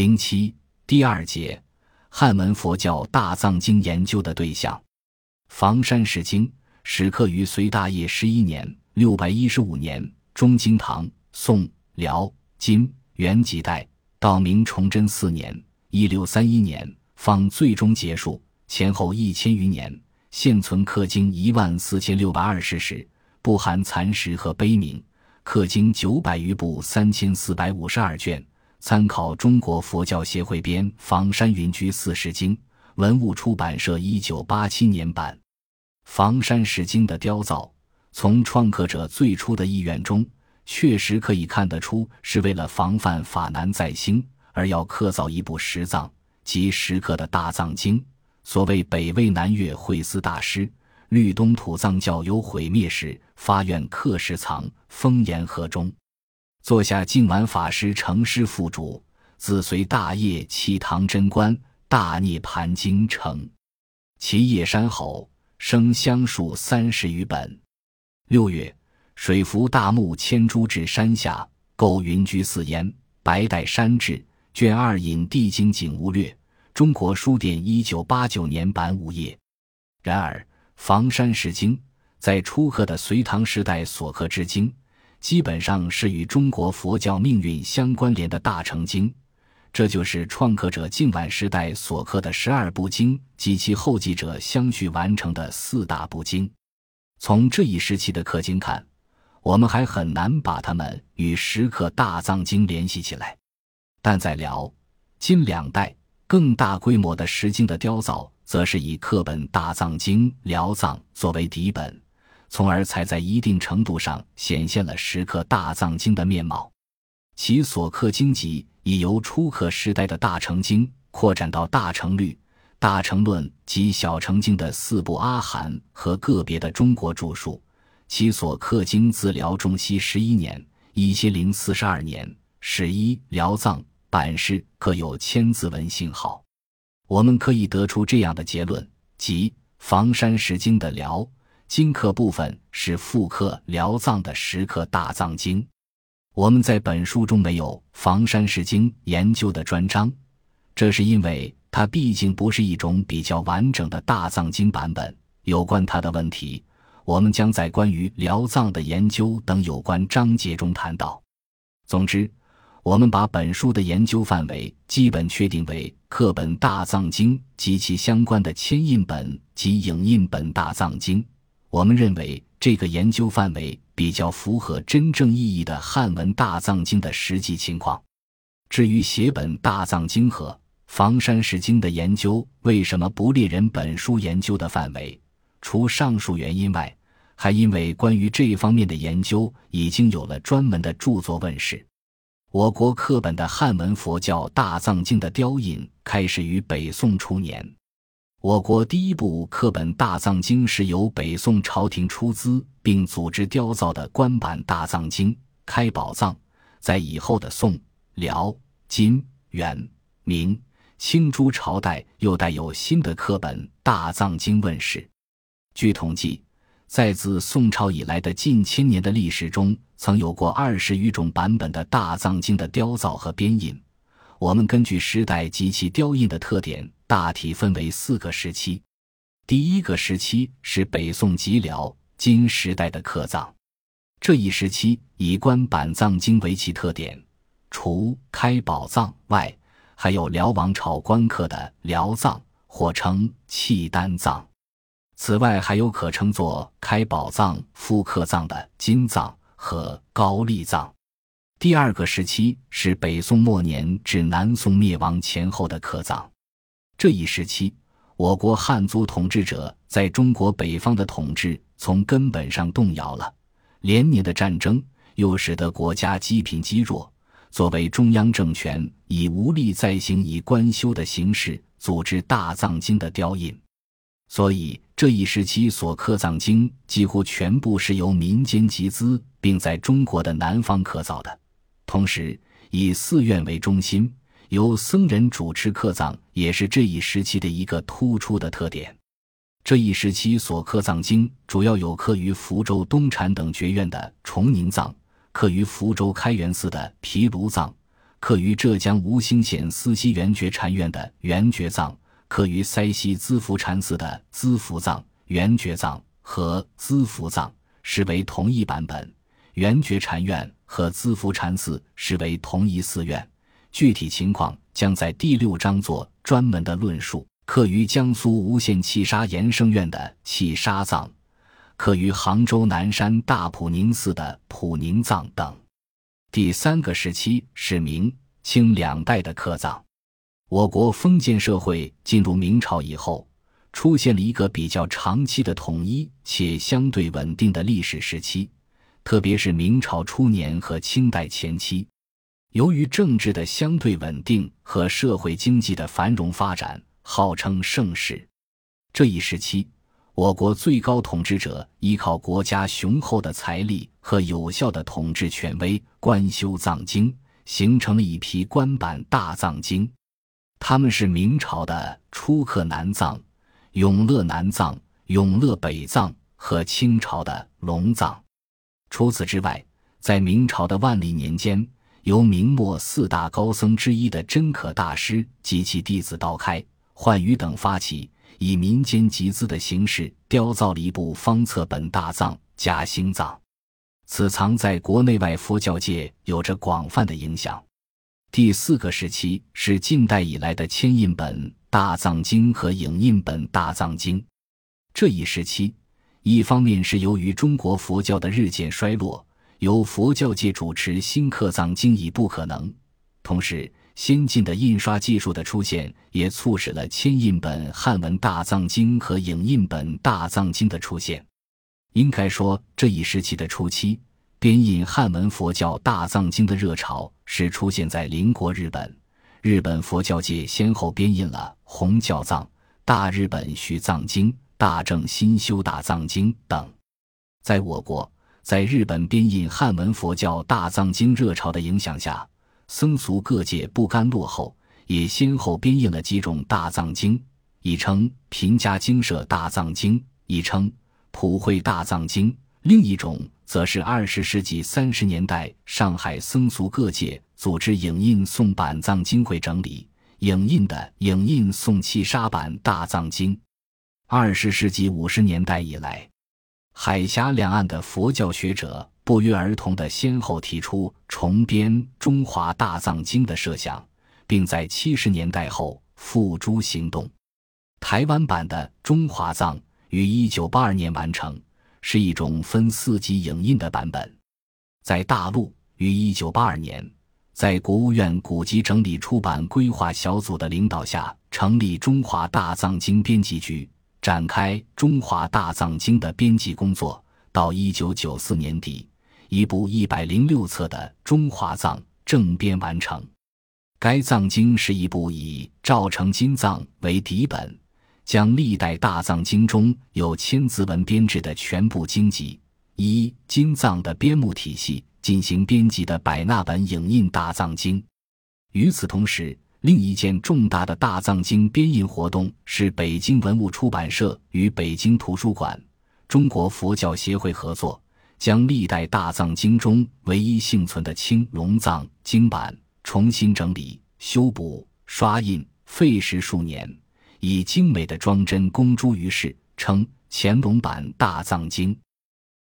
零七第二节汉文佛教大藏经研究的对象，房山石经始刻于隋大业十一年（六百一十五年）中经唐、宋、辽、金、元几代，到明崇祯四年（一六三一年）方最终结束，前后一千余年，现存刻经一万四千六百二十石，不含残石和碑铭，刻经九百余部，三千四百五十二卷。参考中国佛教协会编《房山云居四十经》，文物出版社一九八七年版。房山石经的雕造，从创刻者最初的意愿中，确实可以看得出，是为了防范法难再兴，而要刻造一部石藏即石刻的大藏经。所谓北魏南岳慧思大师，律东土藏教有毁灭时，发愿刻石藏封严河中。坐下净完法师成师副主，自随大业弃唐贞观大涅盘经成，其叶山侯生香树三十余本。六月，水浮大木千株至山下，构云居寺焉。白带山志卷二引地经景物略，中国书店一九八九年版五页。然而，房山石经在初刻的隋唐时代所刻之经。基本上是与中国佛教命运相关联的大成经，这就是创刻者净晚时代所刻的十二部经及其后继者相续完成的四大部经。从这一时期的刻经看，我们还很难把它们与石刻大藏经联系起来。但在辽、金两代更大规模的石经的雕造，则是以刻本大藏经辽藏作为底本。从而才在一定程度上显现了石刻大藏经的面貌，其所刻经籍已由初刻时代的大成经扩展到大成律、大成论及小成经的四部阿含和个别的中国著述。其所刻经自辽中熙十一年（一千零四十二年）始一辽藏版式刻有千字文信号。我们可以得出这样的结论：即房山石经的辽。金刻部分是复刻辽藏的石刻大藏经，我们在本书中没有房山石经研究的专章，这是因为它毕竟不是一种比较完整的大藏经版本。有关它的问题，我们将在关于辽藏的研究等有关章节中谈到。总之，我们把本书的研究范围基本确定为刻本大藏经及其相关的铅印本及影印本大藏经。我们认为这个研究范围比较符合真正意义的汉文大藏经的实际情况。至于写本大藏经和房山石经的研究为什么不列人本书研究的范围，除上述原因外，还因为关于这一方面的研究已经有了专门的著作问世。我国刻本的汉文佛教大藏经的雕印开始于北宋初年。我国第一部刻本大藏经是由北宋朝廷出资并组织雕造的官版大藏经《开宝藏》，在以后的宋、辽、金、元、明、清诸朝代又带有新的刻本大藏经问世。据统计，在自宋朝以来的近千年的历史中，曾有过二十余种版本的大藏经的雕造和编印。我们根据时代及其雕印的特点。大体分为四个时期，第一个时期是北宋及辽金时代的刻藏，这一时期以官版藏经为其特点，除开宝藏外，还有辽王朝官刻的辽藏，或称契丹藏。此外，还有可称作开宝藏复刻藏的金藏和高丽藏。第二个时期是北宋末年至南宋灭亡前后的刻藏。这一时期，我国汉族统治者在中国北方的统治从根本上动摇了。连年的战争又使得国家积贫积弱，作为中央政权已无力再行以官修的形式组织大藏经的雕印，所以这一时期所刻藏经几乎全部是由民间集资，并在中国的南方刻造的，同时以寺院为中心。由僧人主持刻藏，也是这一时期的一个突出的特点。这一时期所刻藏经，主要有刻于福州东禅等学院的崇宁藏，刻于福州开元寺的毗卢藏，刻于浙江吴兴县思溪圆觉禅院的圆觉藏，刻于塞西资福禅寺的资福藏、圆觉藏和资福藏实为同一版本。圆觉禅院和资福禅寺是为同一寺院。具体情况将在第六章做专门的论述。刻于江苏无限气沙延生院的气沙藏。刻于杭州南山大普宁寺的普宁藏等，第三个时期是明清两代的刻藏。我国封建社会进入明朝以后，出现了一个比较长期的统一且相对稳定的历史时期，特别是明朝初年和清代前期，由于政治的相对稳定和社会经济的繁荣发展，号称盛世。这一时期。我国最高统治者依靠国家雄厚的财力和有效的统治权威，官修藏经，形成了一批官版大藏经。他们是明朝的初刻南藏、永乐南藏、永乐北藏和清朝的龙藏。除此之外，在明朝的万历年间，由明末四大高僧之一的真可大师及其弟子道开、焕宇等发起。以民间集资的形式雕造了一部方册本大藏《假心藏》，此藏在国内外佛教界有着广泛的影响。第四个时期是近代以来的铅印本大藏经和影印本大藏经。这一时期，一方面是由于中国佛教的日渐衰落，由佛教界主持新刻藏经已不可能，同时。先进的印刷技术的出现，也促使了铅印本汉文大藏经和影印本大藏经的出现。应该说，这一时期的初期，编印汉文佛教大藏经的热潮是出现在邻国日本。日本佛教界先后编印了《红教藏》《大日本续藏经》《大正新修大藏经》等。在我国，在日本编印汉文佛教大藏经热潮的影响下。僧俗各界不甘落后，也先后编印了几种大藏经，一称《平家经社大藏经》，一称《普惠大藏经》，另一种则是二十世纪三十年代上海僧俗各界组织影印宋版藏经会整理影印的影印宋七沙版大藏经。二十世纪五十年代以来，海峡两岸的佛教学者。不约而同的先后提出重编《中华大藏经》的设想，并在七十年代后付诸行动。台湾版的《中华藏》于一九八二年完成，是一种分四级影印的版本。在大陆，于一九八二年，在国务院古籍整理出版规划小组的领导下，成立中华大藏经编辑局，展开《中华大藏经》的编辑工作。到一九九四年底。一部一百零六册的《中华藏》正编完成，该藏经是一部以赵成金藏为底本，将历代大藏经中有千字文编制的全部经籍，依金藏的编目体系进行编辑的百纳本影印大藏经。与此同时，另一件重大的大藏经编印活动是北京文物出版社与北京图书馆、中国佛教协会合作。将历代大藏经中唯一幸存的青龙藏经版重新整理、修补、刷印，费时数年，以精美的装帧公诸于世，称乾隆版大藏经。